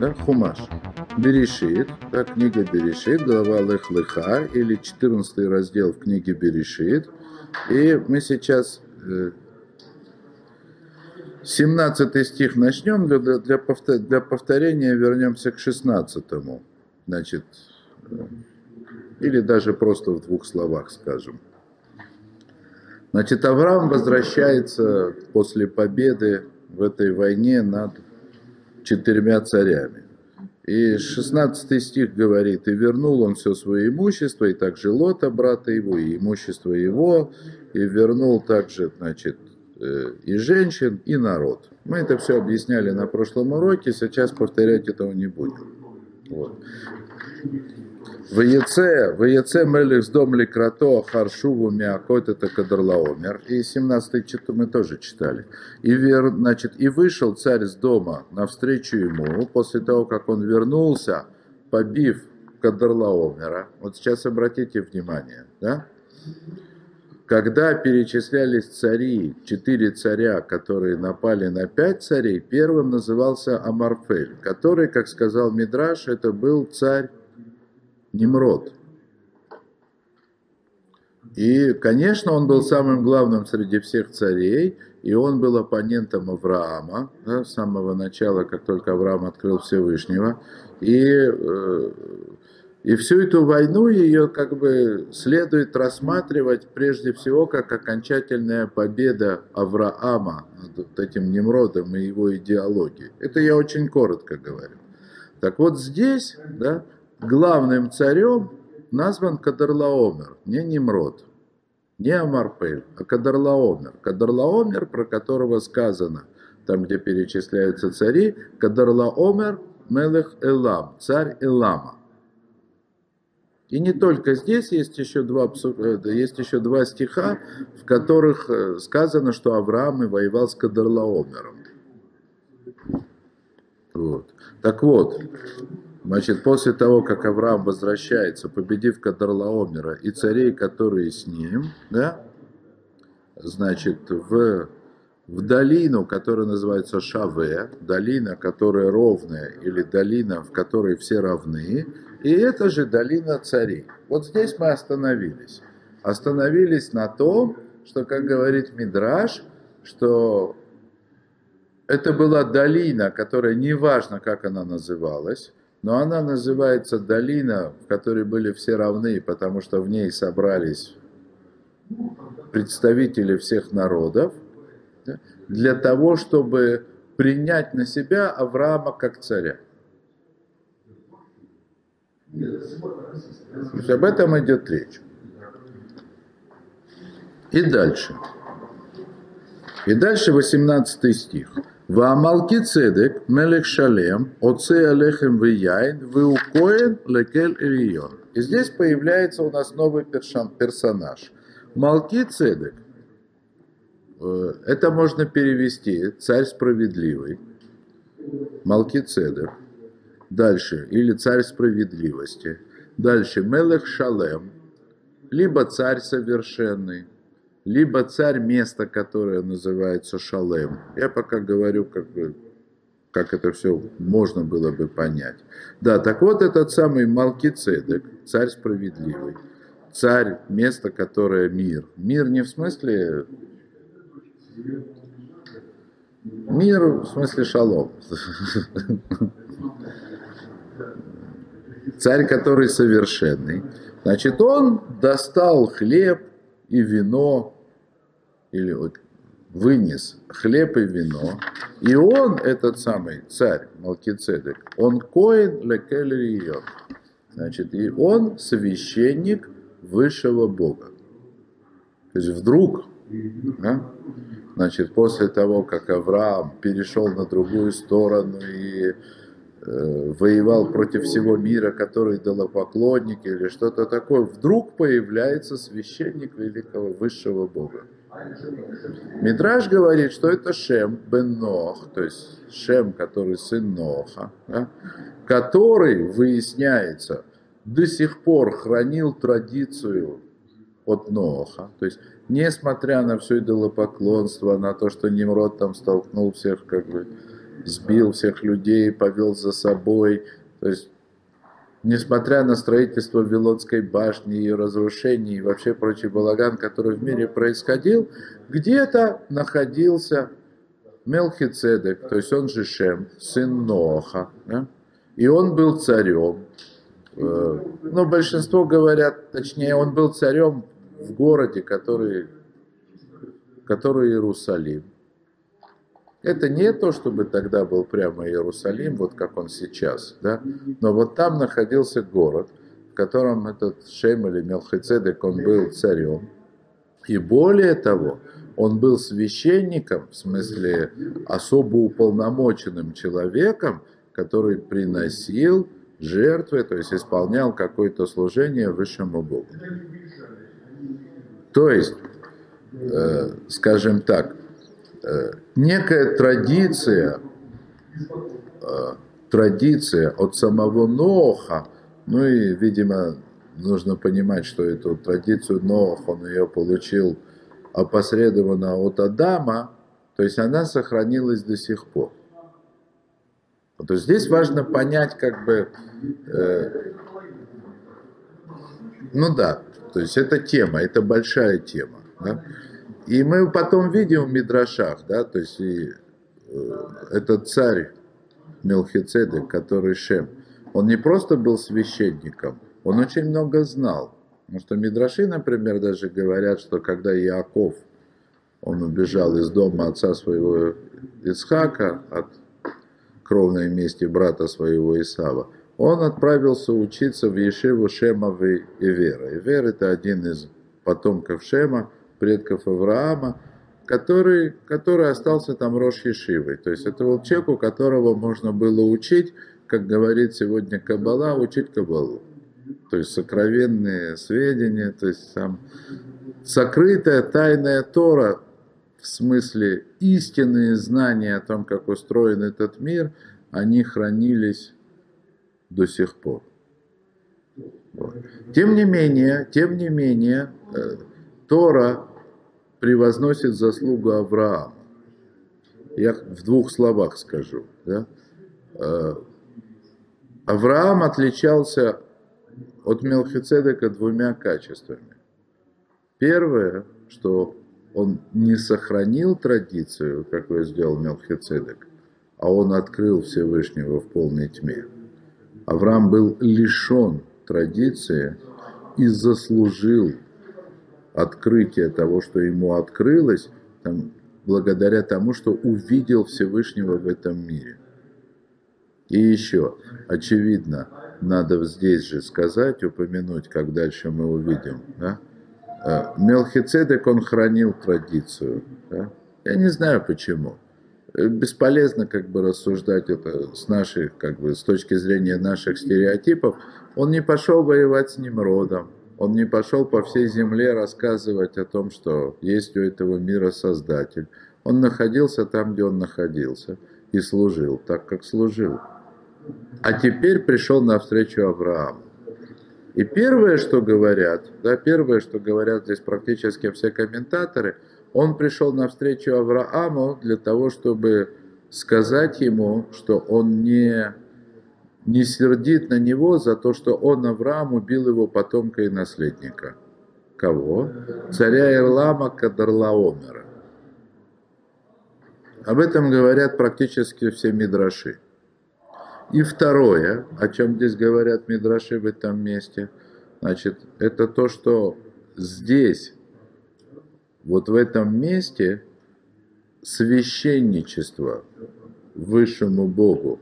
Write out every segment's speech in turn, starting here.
да, Хумаш. Берешит, да, книга Берешит, глава Лех Леха, или 14 раздел в книге Берешит. И мы сейчас 17 э, стих начнем, для, для, для повторения вернемся к 16. Значит, э, или даже просто в двух словах скажем. Значит, Авраам возвращается после победы в этой войне над четырьмя царями. И 16 стих говорит, «И вернул он все свое имущество, и также Лота, брата его, и имущество его, и вернул также, значит, э, и женщин, и народ». Мы это все объясняли на прошлом уроке, сейчас повторять этого не будем. Вот. В яце, в яце мелих с дом ликрато харшуву миакот это кадрлаомер. И 17 читу мы тоже читали. И, вер, значит, и вышел царь с дома навстречу ему, после того, как он вернулся, побив кадрлаомера. Вот сейчас обратите внимание, да? Когда перечислялись цари, четыре царя, которые напали на пять царей, первым назывался Амарфель, который, как сказал Мидраш, это был царь Немрод. И, конечно, он был самым главным среди всех царей, и он был оппонентом Авраама да, с самого начала, как только Авраам открыл Всевышнего. И, э, и всю эту войну ее как бы следует рассматривать прежде всего как окончательная победа Авраама над вот этим Немродом и его идеологией. Это я очень коротко говорю. Так вот здесь, да, главным царем назван Кадарлаомер, не Немрод, не Амарпель, а Кадарлаомер. Кадарлаомер, про которого сказано, там, где перечисляются цари, Кадарлаомер Мелех Элам, царь Элама. И не только здесь есть еще два, э, есть еще два стиха, в которых э, сказано, что Авраам и воевал с Кадарлаомером. Вот. Так вот, Значит, после того, как Авраам возвращается, победив Кадарлаомера и царей, которые с ним, да, значит, в, в долину, которая называется Шаве, долина, которая ровная, или долина, в которой все равны, и это же долина царей. Вот здесь мы остановились. Остановились на том, что, как говорит Мидраш, что это была долина, которая, неважно, как она называлась, но она называется долина, в которой были все равны, потому что в ней собрались представители всех народов, для того, чтобы принять на себя Авраама как царя. То есть об этом идет речь. И дальше. И дальше 18 стих. Ваамалки цедек, мелех шалем, оце алехем вияйн, веукоен лекель ильон. И здесь появляется у нас новый персонаж. Малки цедек. Э, это можно перевести царь справедливый. Малки цедек. Дальше. Или царь справедливости. Дальше. Мелех шалем. Либо царь совершенный либо царь место, которое называется Шалем. Я пока говорю, как бы, как это все можно было бы понять. Да, так вот этот самый Малкицедек, царь справедливый, царь, место, которое мир. Мир не в смысле... Мир в смысле шалом. Царь, который совершенный. Значит, он достал хлеб, и вино, или вынес хлеб и вино, и он, этот самый царь Малкицедек, он коин лекелерион, значит, и он священник высшего Бога. То есть вдруг, да, значит, после того, как Авраам перешел на другую сторону и Э, воевал против всего мира, который идолопоклонник или что-то такое, вдруг появляется священник великого высшего Бога. Мидраж говорит, что это Шем бен Нох, то есть Шем, который сын Ноха, да, который, выясняется, до сих пор хранил традицию от Ноха, то есть несмотря на все идолопоклонство, на то, что Немрод там столкнул всех как бы сбил всех людей, повел за собой. То есть, несмотря на строительство Вавилонской башни, ее разрушение и вообще прочий балаган, который в мире происходил, где-то находился Мелхицедек, то есть он же Шем, сын Ноха, да? и он был царем. Э, ну, большинство говорят, точнее, он был царем в городе, который, который Иерусалим. Это не то, чтобы тогда был прямо Иерусалим, вот как он сейчас, да? но вот там находился город, в котором этот Шем или Мелхицедек, он был царем. И более того, он был священником, в смысле особо уполномоченным человеком, который приносил жертвы, то есть исполнял какое-то служение высшему Богу. То есть, э, скажем так, некая традиция, э, традиция от самого Ноха, ну и, видимо, нужно понимать, что эту традицию Ноах, он ее получил опосредованно от Адама, то есть она сохранилась до сих пор. То есть здесь важно понять, как бы, э, ну да, то есть это тема, это большая тема. Да? И мы потом видим в Мидрашах, да, то есть и, э, этот царь Мелхицедек, который Шем, он не просто был священником, он очень много знал. Потому что Мидраши, например, даже говорят, что когда Иаков, он убежал из дома отца своего Исхака от кровной мести брата своего Исава, он отправился учиться в Ешиву Шема в Ивера. Ивер это один из потомков Шема, предков Авраама, который, который остался там Рош Ешивой. То есть это был человек, у которого можно было учить, как говорит сегодня Кабала, учить Кабалу. То есть сокровенные сведения, то есть сам сокрытая тайная Тора в смысле истинные знания о том, как устроен этот мир, они хранились до сих пор. Вот. Тем не менее, тем не менее, э, Тора превозносит заслугу Авраама. Я в двух словах скажу. Да? Э, Авраам отличался от Мелхицедека двумя качествами. Первое, что он не сохранил традицию, как какую сделал Мелхицедек, а он открыл Всевышнего в полной тьме. Авраам был лишен традиции и заслужил открытие того, что ему открылось, там, благодаря тому, что увидел Всевышнего в этом мире. И еще, очевидно, надо здесь же сказать, упомянуть, как дальше мы увидим. Да? Э, Мелхицедек, он хранил традицию. Да? Я не знаю почему. Э, бесполезно как бы рассуждать это с нашей, как бы, с точки зрения наших стереотипов. Он не пошел воевать с Немродом. Он не пошел по всей земле рассказывать о том, что есть у этого мира Создатель. Он находился там, где он находился, и служил так, как служил а теперь пришел навстречу Аврааму. И первое, что говорят, да, первое, что говорят здесь практически все комментаторы, он пришел навстречу Аврааму для того, чтобы сказать ему, что он не, не сердит на него за то, что он, Авраам, убил его потомка и наследника. Кого? Царя Ирлама Кадарлаомера. Об этом говорят практически все мидраши. И второе, о чем здесь говорят Мидраши в этом месте, значит, это то, что здесь, вот в этом месте, священничество высшему Богу,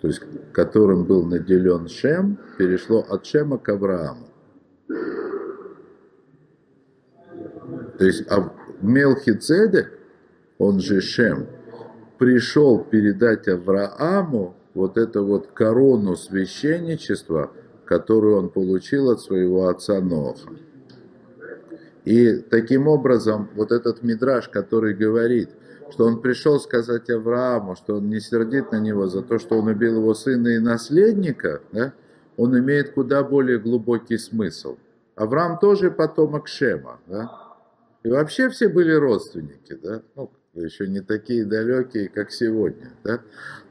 то есть которым был наделен Шем, перешло от Шема к Аврааму. То есть а Мелхицедек, он же Шем, пришел передать Аврааму вот эту вот корону священничества, которую он получил от своего отца Ноха. И таким образом вот этот мидраж, который говорит, что он пришел сказать Аврааму, что он не сердит на него за то, что он убил его сына и наследника, да, он имеет куда более глубокий смысл. Авраам тоже потомок Шема, да? И вообще все были родственники, да? Ну, еще не такие далекие, как сегодня. Да?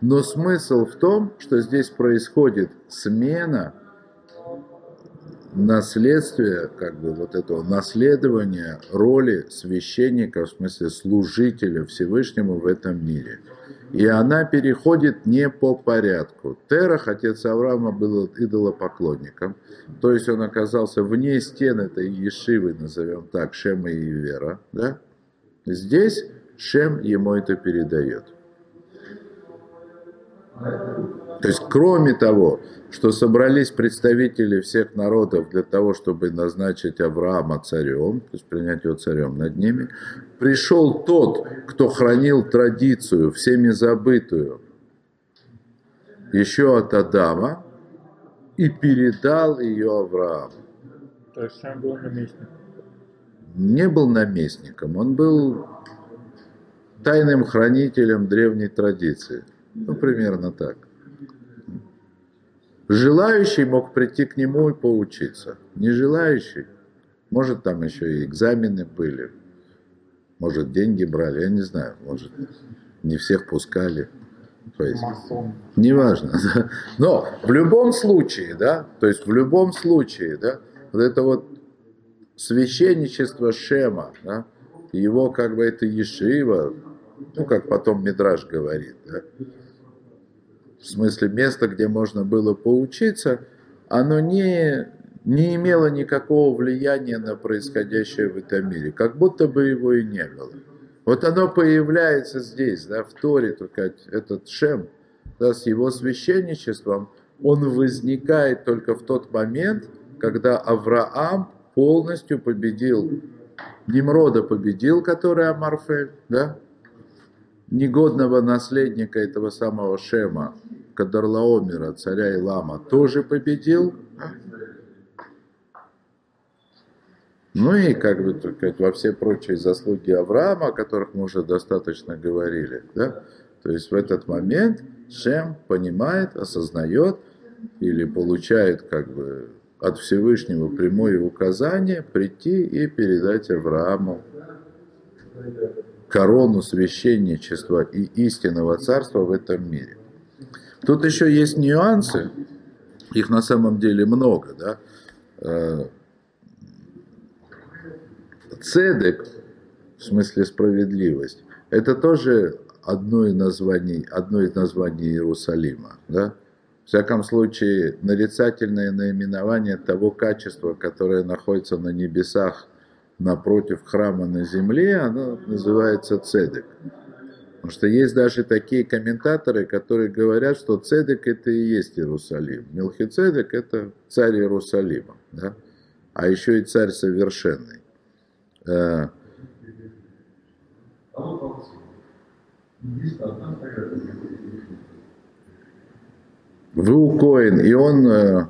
Но смысл в том, что здесь происходит смена наследствия, как бы вот этого наследования роли священника, в смысле служителя Всевышнему в этом мире. И она переходит не по порядку. Терах, отец Авраама, был идолопоклонником, то есть он оказался вне стен этой ешивы, назовем так, Шема и Вера. Да? Здесь Шем ему это передает. То есть, кроме того, что собрались представители всех народов для того, чтобы назначить Авраама царем, то есть принять его царем над ними, пришел тот, кто хранил традицию, всеми забытую, еще от Адама, и передал ее Аврааму. То есть сам был наместник. Не был наместником, он был тайным хранителем древней традиции. Ну, примерно так. Желающий мог прийти к нему и поучиться. Не желающий, может, там еще и экзамены были, может, деньги брали, я не знаю, может, не всех пускали. То есть, неважно. Да. Но в любом случае, да, то есть в любом случае, да, вот это вот священничество Шема, да, его как бы это Ешива, ну, как потом Мидраж говорит, да, в смысле место, где можно было поучиться, оно не, не имело никакого влияния на происходящее в этом мире, как будто бы его и не было. Вот оно появляется здесь, да, в Торе, только этот Шем, да, с его священничеством, он возникает только в тот момент, когда Авраам полностью победил, Немрода победил, который Амарфель, да, негодного наследника этого самого Шема, Кадарлаомера, царя Илама, тоже победил. Ну и как бы только во все прочие заслуги Авраама, о которых мы уже достаточно говорили, да? то есть в этот момент Шем понимает, осознает или получает как бы от Всевышнего прямое указание прийти и передать Аврааму корону священничества и истинного царства в этом мире. Тут еще есть нюансы, их на самом деле много, да. Э, цедек, в смысле справедливость, это тоже одно из названий, одно из названий Иерусалима, да. В всяком случае, нарицательное наименование того качества, которое находится на небесах напротив храма на земле, оно называется цедек. Потому что есть даже такие комментаторы, которые говорят, что цедек это и есть Иерусалим. Мелхицедек это царь Иерусалима. Да? А еще и царь совершенный. Э, Вы Коин, и он, э,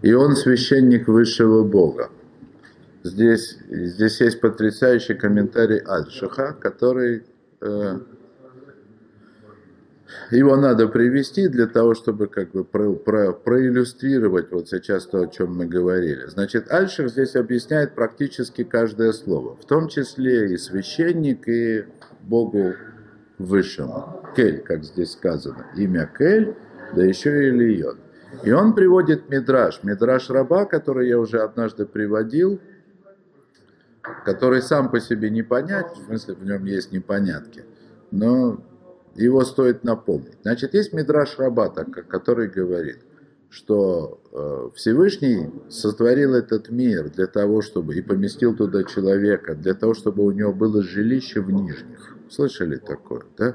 и он священник высшего Бога. Здесь, здесь есть потрясающий комментарий Альшиха, который э, его надо привести для того, чтобы как бы про, про, проиллюстрировать вот сейчас то, о чем мы говорили. Значит, Альших здесь объясняет практически каждое слово, в том числе и священник, и Богу Высшему. Кель, как здесь сказано, имя Кель, да еще и Ильон. И он приводит Мидраш, Мидраш раба, который я уже однажды приводил, который сам по себе не понять, в смысле в нем есть непонятки, но его стоит напомнить. Значит, есть Мидраш Рабата, который говорит, что э, Всевышний сотворил этот мир для того, чтобы и поместил туда человека, для того, чтобы у него было жилище в нижних. Слышали такое, да?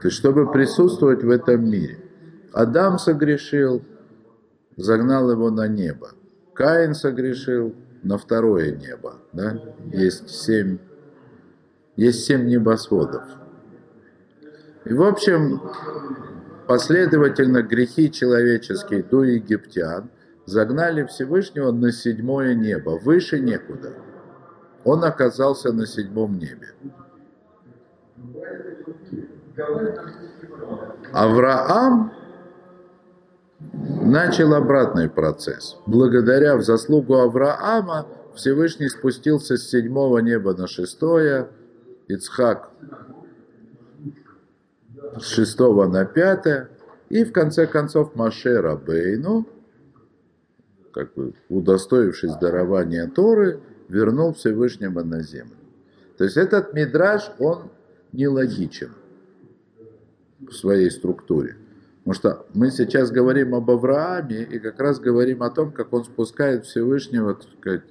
То есть, чтобы присутствовать в этом мире. Адам согрешил, загнал его на небо. Каин согрешил, на второе небо. Да? Есть, семь, есть семь небосводов. И, в общем, последовательно грехи человеческие до египтян загнали Всевышнего на седьмое небо, выше некуда. Он оказался на седьмом небе. Авраам начал обратный процесс. Благодаря в заслугу Авраама Всевышний спустился с седьмого неба на шестое. Ицхак с 6 на 5, и в конце концов Маше Рабейну, как бы удостоившись дарования Торы, вернул Всевышнего на землю. То есть этот мидраж, он нелогичен в своей структуре. Потому что мы сейчас говорим об Аврааме и как раз говорим о том, как он спускает Всевышнего, так сказать,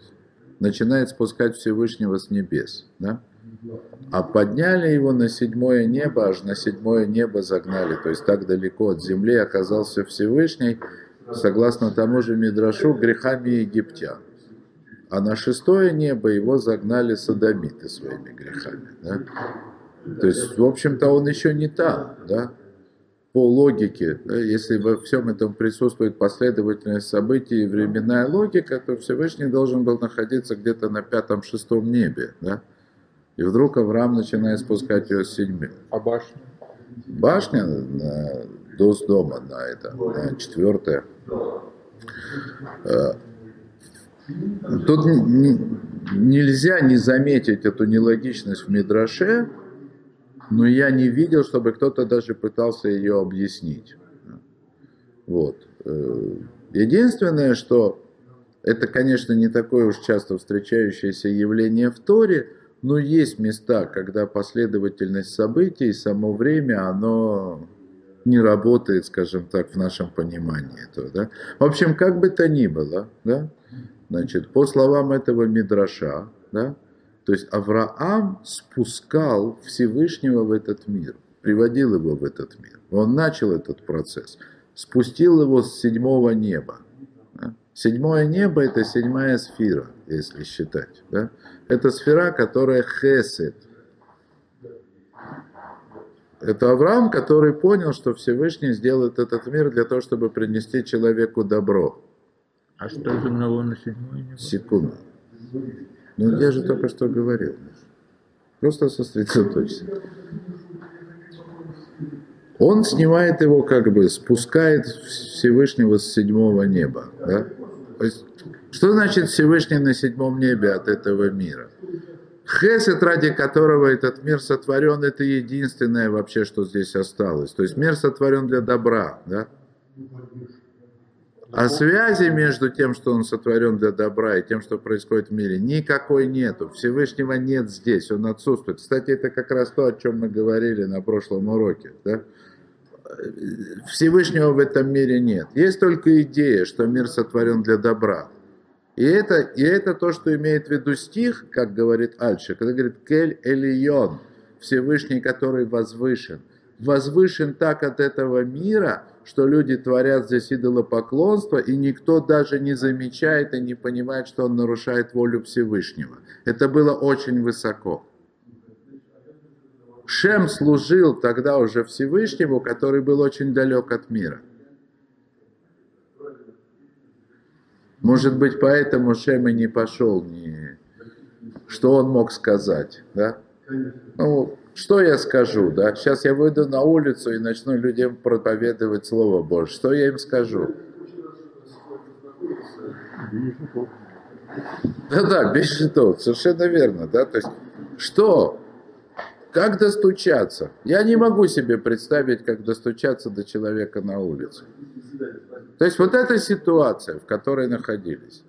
начинает спускать Всевышнего с небес. Да? А подняли его на седьмое небо, аж на седьмое небо загнали. То есть так далеко от земли оказался Всевышний, согласно тому же Мидрашу, грехами египтян. А на шестое небо его загнали садомиты своими грехами. Да? То есть, в общем-то, он еще не там. Да? По логике, да, если во всем этом присутствует последовательность событий и временная логика, то Всевышний должен был находиться где-то на пятом-шестом небе. Да? И вдруг Авраам начинает спускать ее с седьми. А башня? Башня на, до дома на это, на четвертое. Э, тут нельзя не заметить эту нелогичность в Мидраше, но я не видел, чтобы кто-то даже пытался ее объяснить. Вот. Э, единственное, что это, конечно, не такое уж часто встречающееся явление в Торе – но есть места, когда последовательность событий, само время, оно не работает, скажем так, в нашем понимании. То, да? В общем, как бы то ни было, да? значит, по словам этого Мидраша, да? То есть Авраам спускал Всевышнего в этот мир, приводил его в этот мир. Он начал этот процесс, спустил его с седьмого неба. Седьмое небо – это седьмая сфера, если считать. Да? это сфера, которая хесед. Это Авраам, который понял, что Всевышний сделает этот мир для того, чтобы принести человеку добро. А что загнало на седьмое небо? Секунду. Ну, я же только что говорил. Просто сосредоточься. Он снимает его, как бы спускает Всевышнего с седьмого неба. Да? Что значит Всевышний на седьмом небе от этого мира? Хесед, ради которого этот мир сотворен, это единственное вообще, что здесь осталось. То есть мир сотворен для добра, да? А связи между тем, что он сотворен для добра, и тем, что происходит в мире, никакой нету. Всевышнего нет здесь, он отсутствует. Кстати, это как раз то, о чем мы говорили на прошлом уроке. Да? Всевышнего в этом мире нет. Есть только идея, что мир сотворен для добра. И это, и это то, что имеет в виду стих, как говорит Альша, когда говорит «Кель Элион», Всевышний, который возвышен. Возвышен так от этого мира, что люди творят здесь идолопоклонство, и никто даже не замечает и не понимает, что он нарушает волю Всевышнего. Это было очень высоко. Шем служил тогда уже Всевышнему, который был очень далек от мира. Может быть, поэтому Шем и не пошел, не... что он мог сказать, да? Ну, что я скажу, да? Сейчас я выйду на улицу и начну людям проповедовать Слово Божье. Что я им скажу? Да-да, без щитов, совершенно верно, да? То есть, что? Как достучаться? Я не могу себе представить, как достучаться до человека на улице. То есть вот эта ситуация, в которой находились.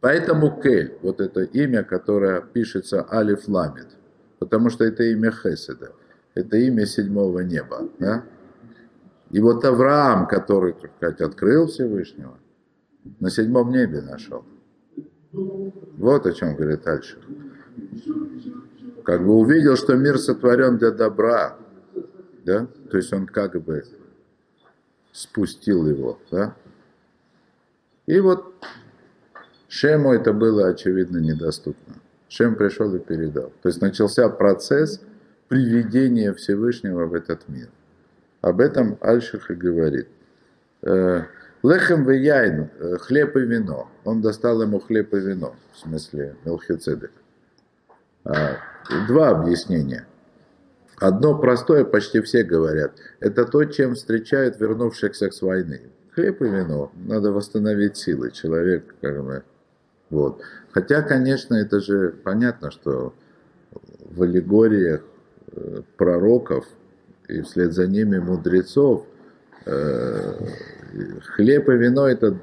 Поэтому Кель, вот это имя, которое пишется Алиф Ламит, потому что это имя Хеседа, это имя седьмого неба. Да? И вот Авраам, который, так сказать, открыл Всевышнего, на седьмом небе нашел. Вот о чем говорит Альших. Как бы увидел, что мир сотворен для добра, да? То есть он как бы спустил его, да? И вот Шему это было, очевидно, недоступно. Шем пришел и передал. То есть начался процесс приведения Всевышнего в этот мир. Об этом Альших и говорит. «Э, Лехем в яйн, э, хлеб и вино. Он достал ему хлеб и вино, в смысле Мелхицедек. А, два объяснения. Одно простое, почти все говорят, это то, чем встречают вернувшихся с войны. Хлеб и вино, надо восстановить силы, человек как бы, вот. Хотя, конечно, это же понятно, что в аллегориях э, пророков и вслед за ними мудрецов, э, хлеб и вино это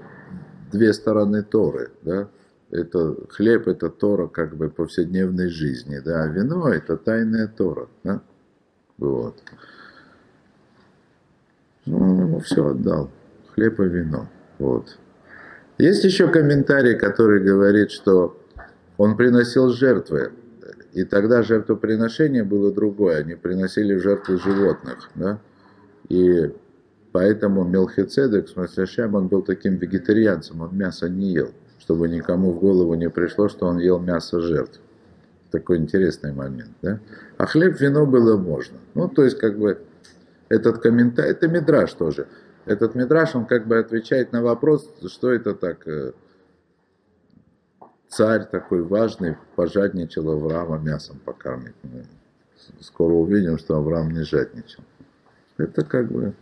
две стороны Торы, да? Это хлеб это Тора как бы повседневной жизни, да, а вино это тайная Тора, да? Вот. Ну, все отдал, хлеб и вино, вот. Есть еще комментарий, который говорит, что он приносил жертвы, и тогда жертвоприношение было другое, они приносили жертвы животных, да, и поэтому Мелхицедек, в смысле Шем, он был таким вегетарианцем, он мясо не ел, чтобы никому в голову не пришло, что он ел мясо жертв. Такой интересный момент, да. А хлеб, вино было можно. Ну, то есть, как бы, этот комментарий, это мидраж тоже. Этот мидраж, он как бы отвечает на вопрос, что это так, э, царь такой важный пожадничал Авраама мясом покормить. Мы скоро увидим, что Авраам не жадничал. Это как бы...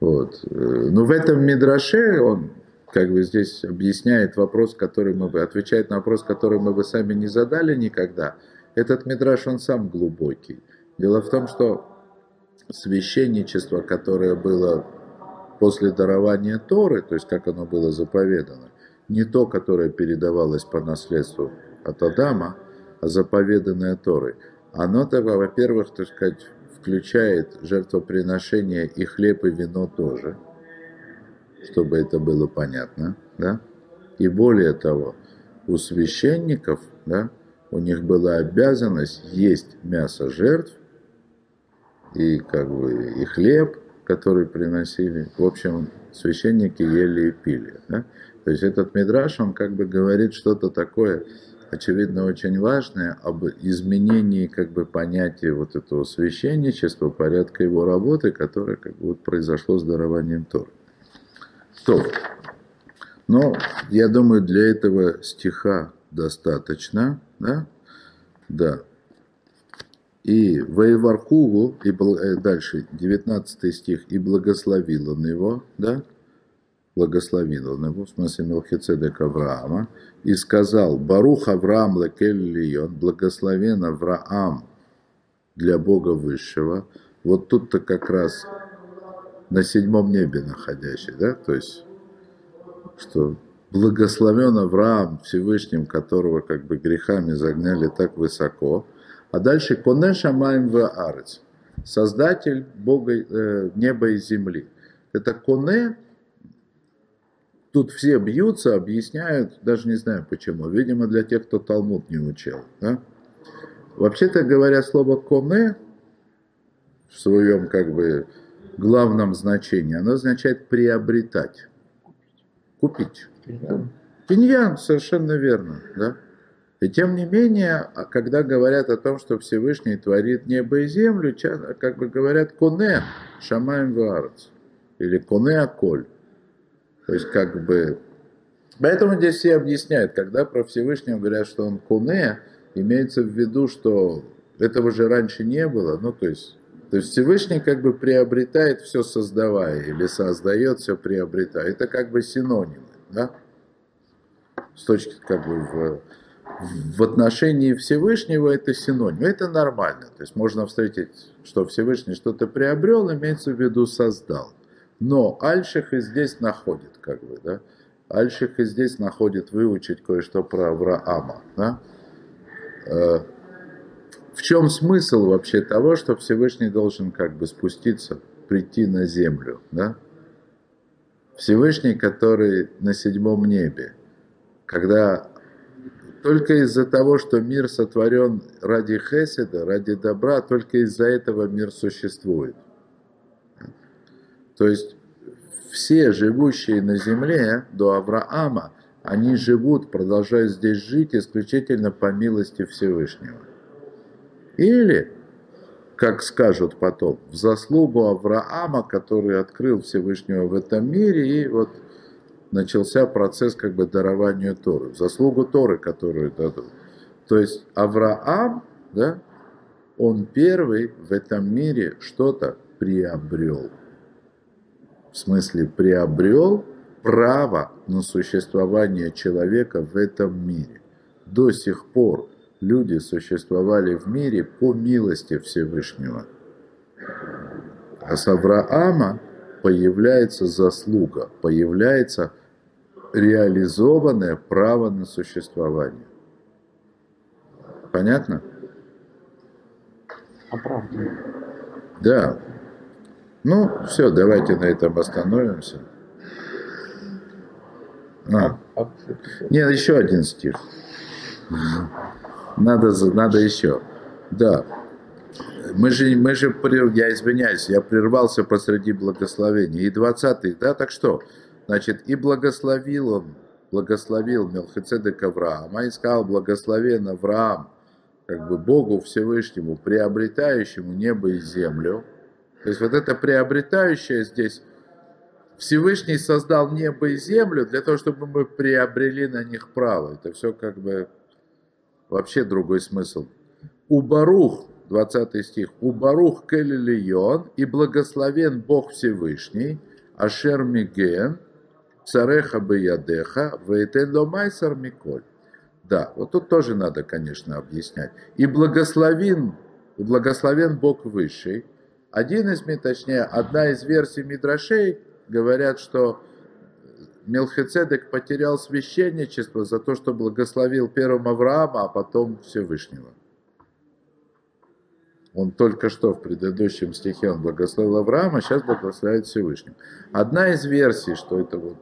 Вот. Но в этом Мидраше он как бы здесь объясняет вопрос, который мы бы, отвечает на вопрос, который мы бы сами не задали никогда. Этот Мидраш, он сам глубокий. Дело в том, что священничество, которое было после дарования Торы, то есть как оно было заповедано, не то, которое передавалось по наследству от Адама, а заповеданное Торой. Оно, во-первых, так сказать, включает жертвоприношение и хлеб, и вино тоже, чтобы это было понятно, да? И более того, у священников, да, у них была обязанность есть мясо жертв и как бы и хлеб, который приносили. В общем, священники ели и пили. Да? То есть этот мидраш, он как бы говорит что-то такое, очевидно, очень важное об изменении как бы понятия вот этого священничества, порядка его работы, которое как бы вот произошло с дарованием Тор. То. Но я думаю, для этого стиха достаточно, да? Да. И воеваркугу, и э, дальше 19 стих, и благословил он его, да? благословил он его, в смысле Мелхицедек Авраама, и сказал, Барух Авраам лекель благословен Авраам для Бога Высшего. Вот тут-то как раз на седьмом небе находящий, да, то есть, что благословен Авраам Всевышним, которого как бы грехами загняли так высоко, а дальше Коне Шамаем в Арец, создатель Бога, э, неба и земли. Это Коне, Тут все бьются, объясняют, даже не знаю почему. Видимо, для тех, кто Талмуд не учил. Да? Вообще-то говоря, слово «коне» в своем как бы главном значении, оно означает приобретать, купить. Киньян совершенно верно. Да? И тем не менее, а когда говорят о том, что Всевышний творит небо и землю, как бы говорят «коне шамаем ваарц» или «коне аколь». То есть как бы... Поэтому здесь все объясняют, когда про Всевышнего говорят, что он куне, имеется в виду, что этого же раньше не было, ну то есть, то есть Всевышний как бы приобретает все создавая, или создает все приобретая. Это как бы синонимы, да? С точки как бы в, в отношении Всевышнего это синоним. Это нормально. То есть можно встретить, что Всевышний что-то приобрел, имеется в виду создал. Но Альших и здесь находит, как бы, да. Альших и здесь находит выучить кое-что про Авраама, да. Э, в чем смысл вообще того, что Всевышний должен как бы спуститься, прийти на землю, да? Всевышний, который на седьмом небе, когда только из-за того, что мир сотворен ради Хеседа, ради добра, только из-за этого мир существует. То есть все живущие на земле до Авраама, они живут, продолжают здесь жить исключительно по милости Всевышнего. Или, как скажут потом, в заслугу Авраама, который открыл Всевышнего в этом мире, и вот начался процесс как бы дарования Торы, заслугу Торы, которую дадут. То есть Авраам, да, он первый в этом мире что-то приобрел в смысле приобрел право на существование человека в этом мире. До сих пор люди существовали в мире по милости Всевышнего. А с Авраама появляется заслуга, появляется реализованное право на существование. Понятно? Оправданно. Да. Ну, все, давайте на этом остановимся. А, нет, еще один стих. Надо, надо еще. Да. Мы же, мы же, я извиняюсь, я прервался посреди благословения. И 20 да, так что? Значит, и благословил он, благословил Мелхицедек Авраама, и сказал, благословен Авраам, как бы Богу Всевышнему, приобретающему небо и землю. То есть вот это приобретающее здесь, Всевышний создал небо и землю для того, чтобы мы приобрели на них право. Это все как бы вообще другой смысл. У Барух, 20 стих, у Барух Келилион и благословен Бог Всевышний, Ашер Миген, Цареха Беядеха, Вейтен Ломайсар Миколь. Да, вот тут тоже надо, конечно, объяснять. И благословен, и благословен Бог Высший. Один из, точнее, одна из версий Мидрашей говорят, что Мелхицедек потерял священничество за то, что благословил первым Авраама, а потом Всевышнего. Он только что в предыдущем стихе он благословил Авраама, сейчас благословляет Всевышнего. Одна из версий, что это вот...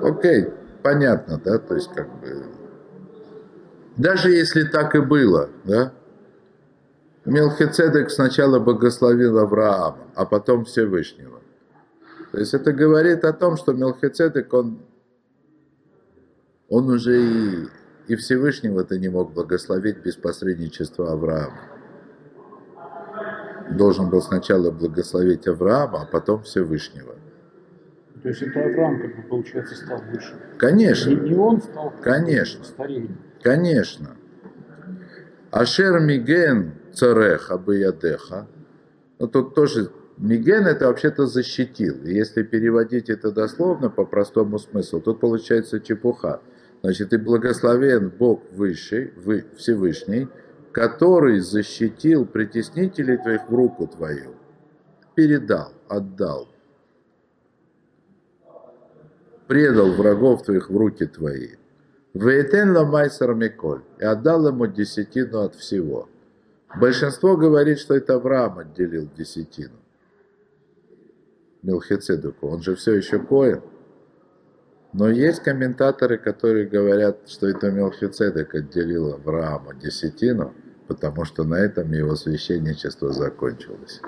Окей, понятно, да, то есть как бы... Даже если так и было, да, Мелхицедек сначала благословил Авраама, а потом Всевышнего. То есть это говорит о том, что Мелхицедек, он, он уже и, и Всевышнего-то не мог благословить без посредничества Авраама. Должен был сначала благословить Авраама, а потом Всевышнего. То есть это Авраам, как бы, получается, стал выше. Конечно. Не, не он стал бы, Конечно. старее. Конечно. Ашер Миген Цареха Беядеха. Ну, тут тоже Миген это вообще-то защитил. И если переводить это дословно по простому смыслу, тут получается чепуха. Значит, и благословен Бог Высший, вы, Всевышний, который защитил притеснителей твоих в руку твою. Передал, отдал. Предал врагов твоих в руки твои. Вейтен ламайсар миколь. И отдал ему десятину от всего. Большинство говорит, что это Авраам отделил десятину. Мелхицедеку. Он же все еще коин. Но есть комментаторы, которые говорят, что это Мелхицедек отделил Авраама десятину, потому что на этом его священничество закончилось.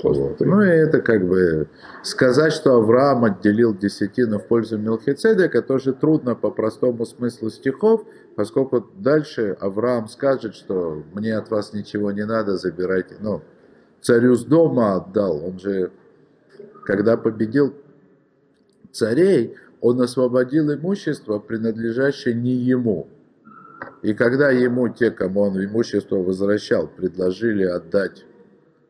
Вот. Ну и это как бы сказать, что Авраам отделил десятину в пользу Мелхицедека, тоже трудно по простому смыслу стихов, поскольку дальше Авраам скажет, что мне от вас ничего не надо, забирайте. Ну, царю с дома отдал, он же, когда победил царей, он освободил имущество, принадлежащее не ему. И когда ему, те, кому он имущество возвращал, предложили отдать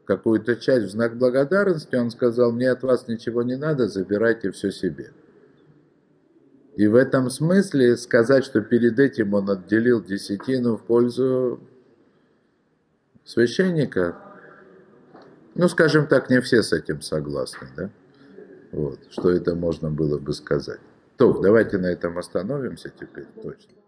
какую-то часть в знак благодарности, он сказал, мне от вас ничего не надо, забирайте все себе. И в этом смысле сказать, что перед этим он отделил десятину в пользу священника, ну, скажем так, не все с этим согласны, да? Вот, что это можно было бы сказать. То, давайте на этом остановимся теперь, точно.